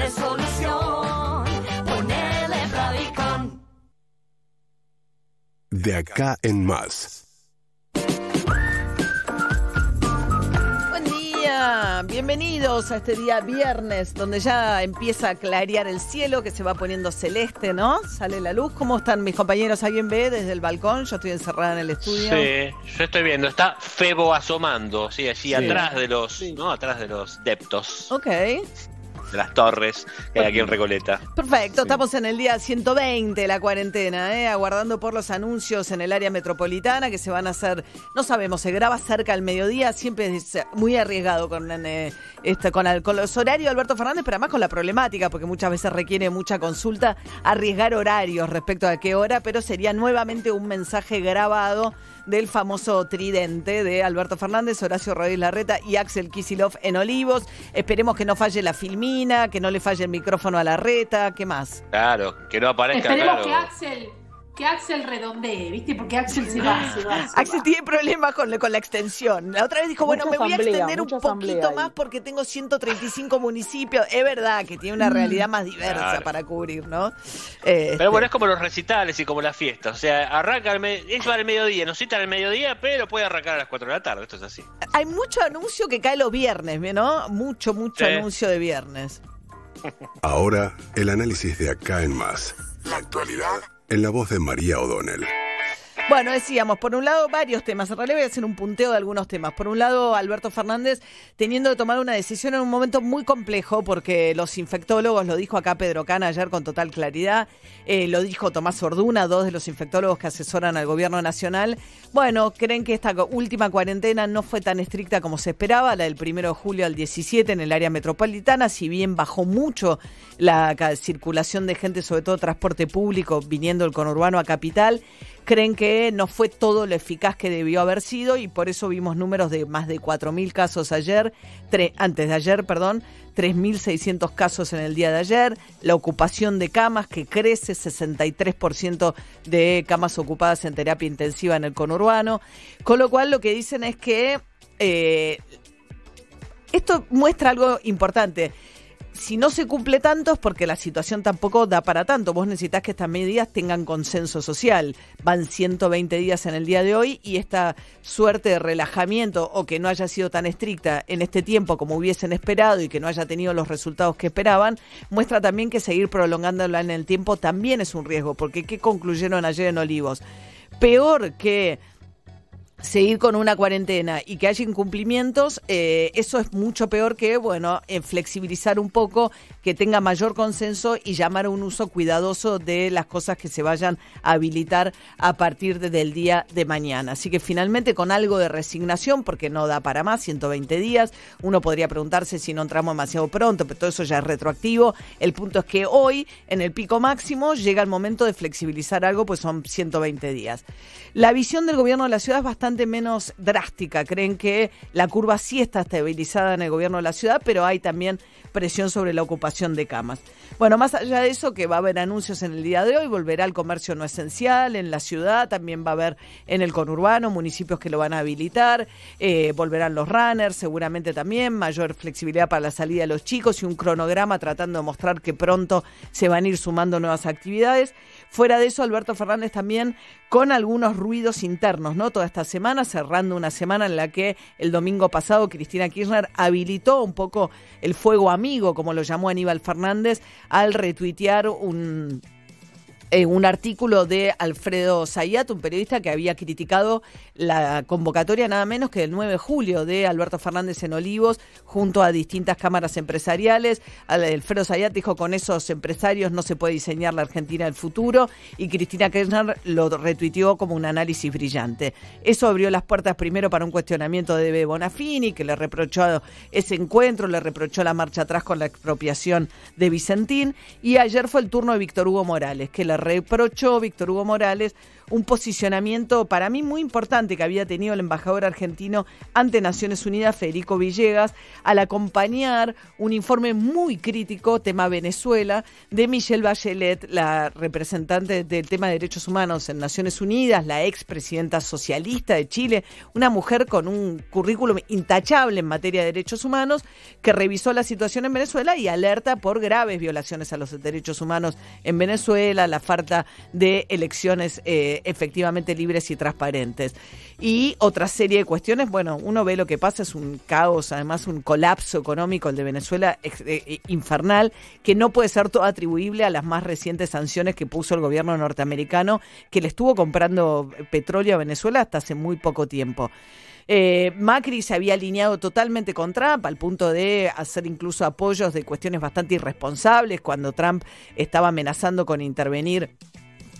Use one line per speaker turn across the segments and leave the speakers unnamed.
tiene solución. Ponele Bradicam.
De acá en más.
Buen día, bienvenidos a este día viernes, donde ya empieza a clarear el cielo, que se va poniendo celeste, ¿no? Sale la luz. ¿Cómo están mis compañeros? ¿Alguien ve desde el balcón? Yo estoy encerrada en el estudio.
Sí, yo estoy viendo, está Febo asomando, sí, allí
Sí.
atrás de los,
Sí.
¿no? Atrás de los deptos,
Ok,
de las torres que hay aquí en Recoleta.
perfecto. Estamos en el día 120 de la cuarentena, ¿eh? aguardando por los anuncios en el área metropolitana que se van a hacer, no sabemos, se graba cerca al mediodía, siempre es muy arriesgado con, eh, este, con, el- con los horarios de Alberto Fernández, pero además con la problemática, porque muchas veces requiere mucha consulta, arriesgar horarios respecto a qué hora, pero sería nuevamente un mensaje grabado del famoso tridente de Alberto Fernández, Horacio Rodríguez Larreta y Axel Kisilov en Olivos. Esperemos que no falle la que no le falle el micrófono a Larreta, ¿qué más?
Claro, que no aparezca,
Esperemos
claro.
que Axel, que Axel redondee, ¿viste? Porque Axel se va, se va. se
Axel
va.
tiene problemas con, con la extensión. La otra vez dijo, bueno,
Mucha
me voy a extender un poquito más
ahí.
porque tengo 135 municipios. Es verdad que tiene una realidad más diversa
Claro.
para cubrir, ¿no? Este,
Pero bueno, es como los recitales y como las fiestas. O sea, arranca al es al mediodía, nos citan al mediodía, pero puede arrancar a las 4 de la tarde. Esto es así.
Hay mucho anuncio que cae los viernes, ¿no? Mucho, mucho
Sí.
anuncio de viernes.
Ahora, el análisis de acá en más. La actualidad en la voz de María O'Donnell.
Bueno, decíamos, por un lado, varios temas. En realidad voy a hacer un punteo de algunos temas. Por un lado, Alberto Fernández teniendo que tomar una decisión en un momento muy complejo, porque los infectólogos, lo dijo acá Pedro Cana ayer con total claridad, eh, lo dijo Tomás Orduna, dos de los infectólogos que asesoran al gobierno nacional. Bueno, creen que esta última cuarentena no fue tan estricta como se esperaba, la del primero de julio al 17 en el área metropolitana, si bien bajó mucho la circulación de gente, sobre todo transporte público, viniendo del conurbano a capital creen que no fue todo lo eficaz que debió haber sido y por eso vimos números de más de 4.000 casos ayer, tre- antes de ayer, perdón, 3.600 casos en el día de ayer, la ocupación de camas que crece, 63% de camas ocupadas en terapia intensiva en el conurbano, con lo cual lo que dicen es que eh, esto muestra algo importante. Si no se cumple tanto es porque la situación tampoco da para tanto. Vos necesitas que estas medidas tengan consenso social. Van 120 días en el día de hoy y esta suerte de relajamiento o que no haya sido tan estricta en este tiempo como hubiesen esperado y que no haya tenido los resultados que esperaban, muestra también que seguir prolongándola en el tiempo también es un riesgo. Porque ¿qué concluyeron ayer en Olivos? Peor que seguir con una cuarentena y que haya incumplimientos, eh, eso es mucho peor que, bueno, eh, flexibilizar un poco, que tenga mayor consenso y llamar a un uso cuidadoso de las cosas que se vayan a habilitar a partir de- del día de mañana. Así que finalmente con algo de resignación, porque no da para más, 120 días, uno podría preguntarse si no entramos demasiado pronto, pero todo eso ya es retroactivo. El punto es que hoy, en el pico máximo, llega el momento de flexibilizar algo, pues son 120 días. La visión del gobierno de la ciudad es bastante menos drástica. Creen que la curva sí está estabilizada en el gobierno de la ciudad, pero hay también presión sobre la ocupación de camas. Bueno, más allá de eso, que va a haber anuncios en el día de hoy, volverá el comercio no esencial en la ciudad, también va a haber en el conurbano municipios que lo van a habilitar, eh, volverán los runners, seguramente también, mayor flexibilidad para la salida de los chicos y un cronograma tratando de mostrar que pronto se van a ir sumando nuevas actividades. Fuera de eso, Alberto Fernández también con algunos ruidos internos, ¿no? Toda esta semana, cerrando una semana en la que el domingo pasado Cristina Kirchner habilitó un poco el fuego amigo, como lo llamó Aníbal Fernández, al retuitear un eh, un artículo de Alfredo Zayat, un periodista que había criticado la convocatoria nada menos que del 9 de julio de Alberto Fernández en Olivos junto a distintas cámaras empresariales. Alfredo Zayat dijo con esos empresarios no se puede diseñar la Argentina del futuro y Cristina Kirchner lo retuiteó como un análisis brillante. Eso abrió las puertas primero para un cuestionamiento de Bebe Bonafini que le reprochó ese encuentro, le reprochó la marcha atrás con la expropiación de Vicentín y ayer fue el turno de Víctor Hugo Morales que le reprochó Víctor Hugo Morales un posicionamiento para mí muy importante que había tenido el embajador argentino ante Naciones Unidas, Federico Villegas, al acompañar un informe muy crítico, tema Venezuela, de Michelle Bachelet, la representante del tema de derechos humanos en Naciones Unidas, la expresidenta socialista de Chile, una mujer con un currículum intachable en materia de derechos humanos, que revisó la situación en Venezuela y alerta por graves violaciones a los derechos humanos en Venezuela, la falta de elecciones eh, efectivamente libres y transparentes. Y otra serie de cuestiones, bueno, uno ve lo que pasa, es un caos, además un colapso económico, el de Venezuela, eh, eh, infernal, que no puede ser todo atribuible a las más recientes sanciones que puso el gobierno norteamericano, que le estuvo comprando petróleo a Venezuela hasta hace muy poco tiempo. Eh, Macri se había alineado totalmente con Trump al punto de hacer incluso apoyos de cuestiones bastante irresponsables cuando Trump estaba amenazando con intervenir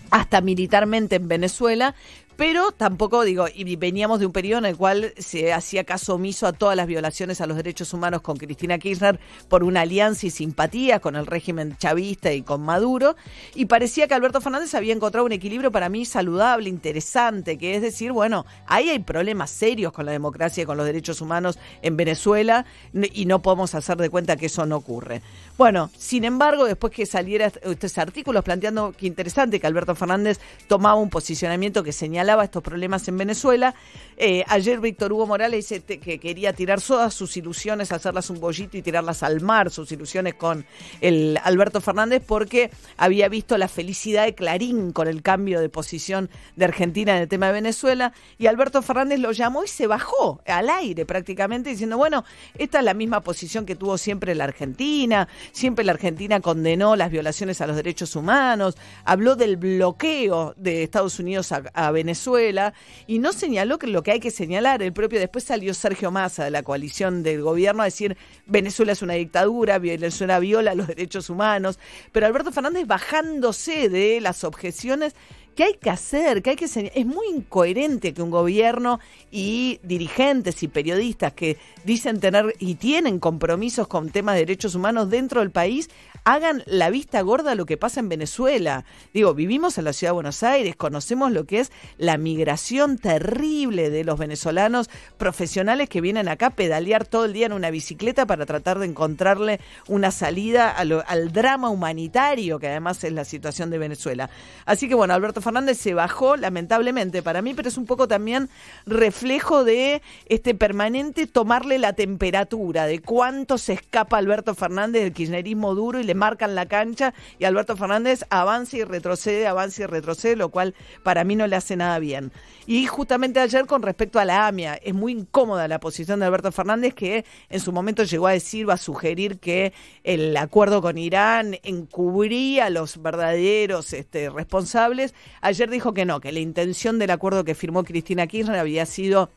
hasta militarmente en Venezuela, pero tampoco digo, y veníamos de un periodo en el cual se hacía caso omiso a todas las violaciones a los derechos humanos con Cristina Kirchner por una alianza y simpatía con el régimen chavista y con Maduro, y parecía que Alberto Fernández había encontrado un equilibrio para mí saludable, interesante, que es decir, bueno, ahí hay problemas serios con la democracia y con los derechos humanos en Venezuela y no podemos hacer de cuenta que eso no ocurre. Bueno, sin embargo, después que saliera estos artículos planteando que interesante que Alberto Fernández tomaba un posicionamiento que señala estos problemas en Venezuela. Eh, ayer Víctor Hugo Morales dice que quería tirar todas sus ilusiones, hacerlas un bollito y tirarlas al mar, sus ilusiones con el Alberto Fernández, porque había visto la felicidad de Clarín con el cambio de posición de Argentina en el tema de Venezuela. Y Alberto Fernández lo llamó y se bajó al aire prácticamente diciendo, bueno, esta es la misma posición que tuvo siempre la Argentina, siempre la Argentina condenó las violaciones a los derechos humanos, habló del bloqueo de Estados Unidos a Venezuela Venezuela y no señaló que lo que hay que señalar. El propio después salió Sergio Massa de la coalición del gobierno a decir Venezuela es una dictadura, Venezuela viola los derechos humanos, pero Alberto Fernández bajándose de las objeciones ¿Qué hay que hacer? ¿Qué hay que Es muy incoherente que un gobierno y dirigentes y periodistas que dicen tener y tienen compromisos con temas de derechos humanos dentro del país hagan la vista gorda a lo que pasa en Venezuela. Digo, vivimos en la ciudad de Buenos Aires, conocemos lo que es la migración terrible de los venezolanos profesionales que vienen acá a pedalear todo el día en una bicicleta para tratar de encontrarle una salida al drama humanitario que además es la situación de Venezuela. Así que bueno, Alberto Fernández se bajó, lamentablemente para mí, pero es un poco también reflejo de este permanente tomarle la temperatura, de cuánto se escapa Alberto Fernández del kirchnerismo duro y le marcan la cancha y Alberto Fernández avanza y retrocede, avanza y retrocede, lo cual para mí no le hace nada bien. Y justamente ayer con respecto a la AMIA, es muy incómoda la posición de Alberto Fernández que en su momento llegó a decir, va a sugerir que el acuerdo con Irán encubría a los verdaderos este, responsables Ayer dijo que no, que la intención del acuerdo que firmó Cristina Kirchner había sido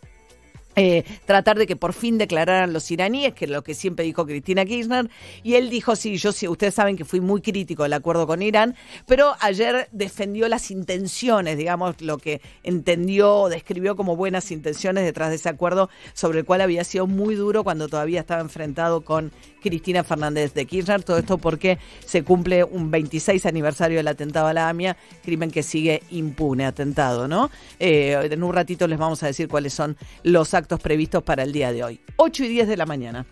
eh, tratar de que por fin declararan los iraníes, que es lo que siempre dijo Cristina Kirchner, y él dijo, sí, yo sí, ustedes saben que fui muy crítico del acuerdo con Irán, pero ayer defendió las intenciones, digamos, lo que entendió o describió como buenas intenciones detrás de ese acuerdo, sobre el cual había sido muy duro cuando todavía estaba enfrentado con Cristina Fernández de Kirchner. Todo esto porque se cumple un 26 aniversario del atentado a la AMIA, crimen que sigue impune, atentado, ¿no? Eh, en un ratito les vamos a decir cuáles son los actos previstos para el día de hoy. 8 y 10 de la mañana.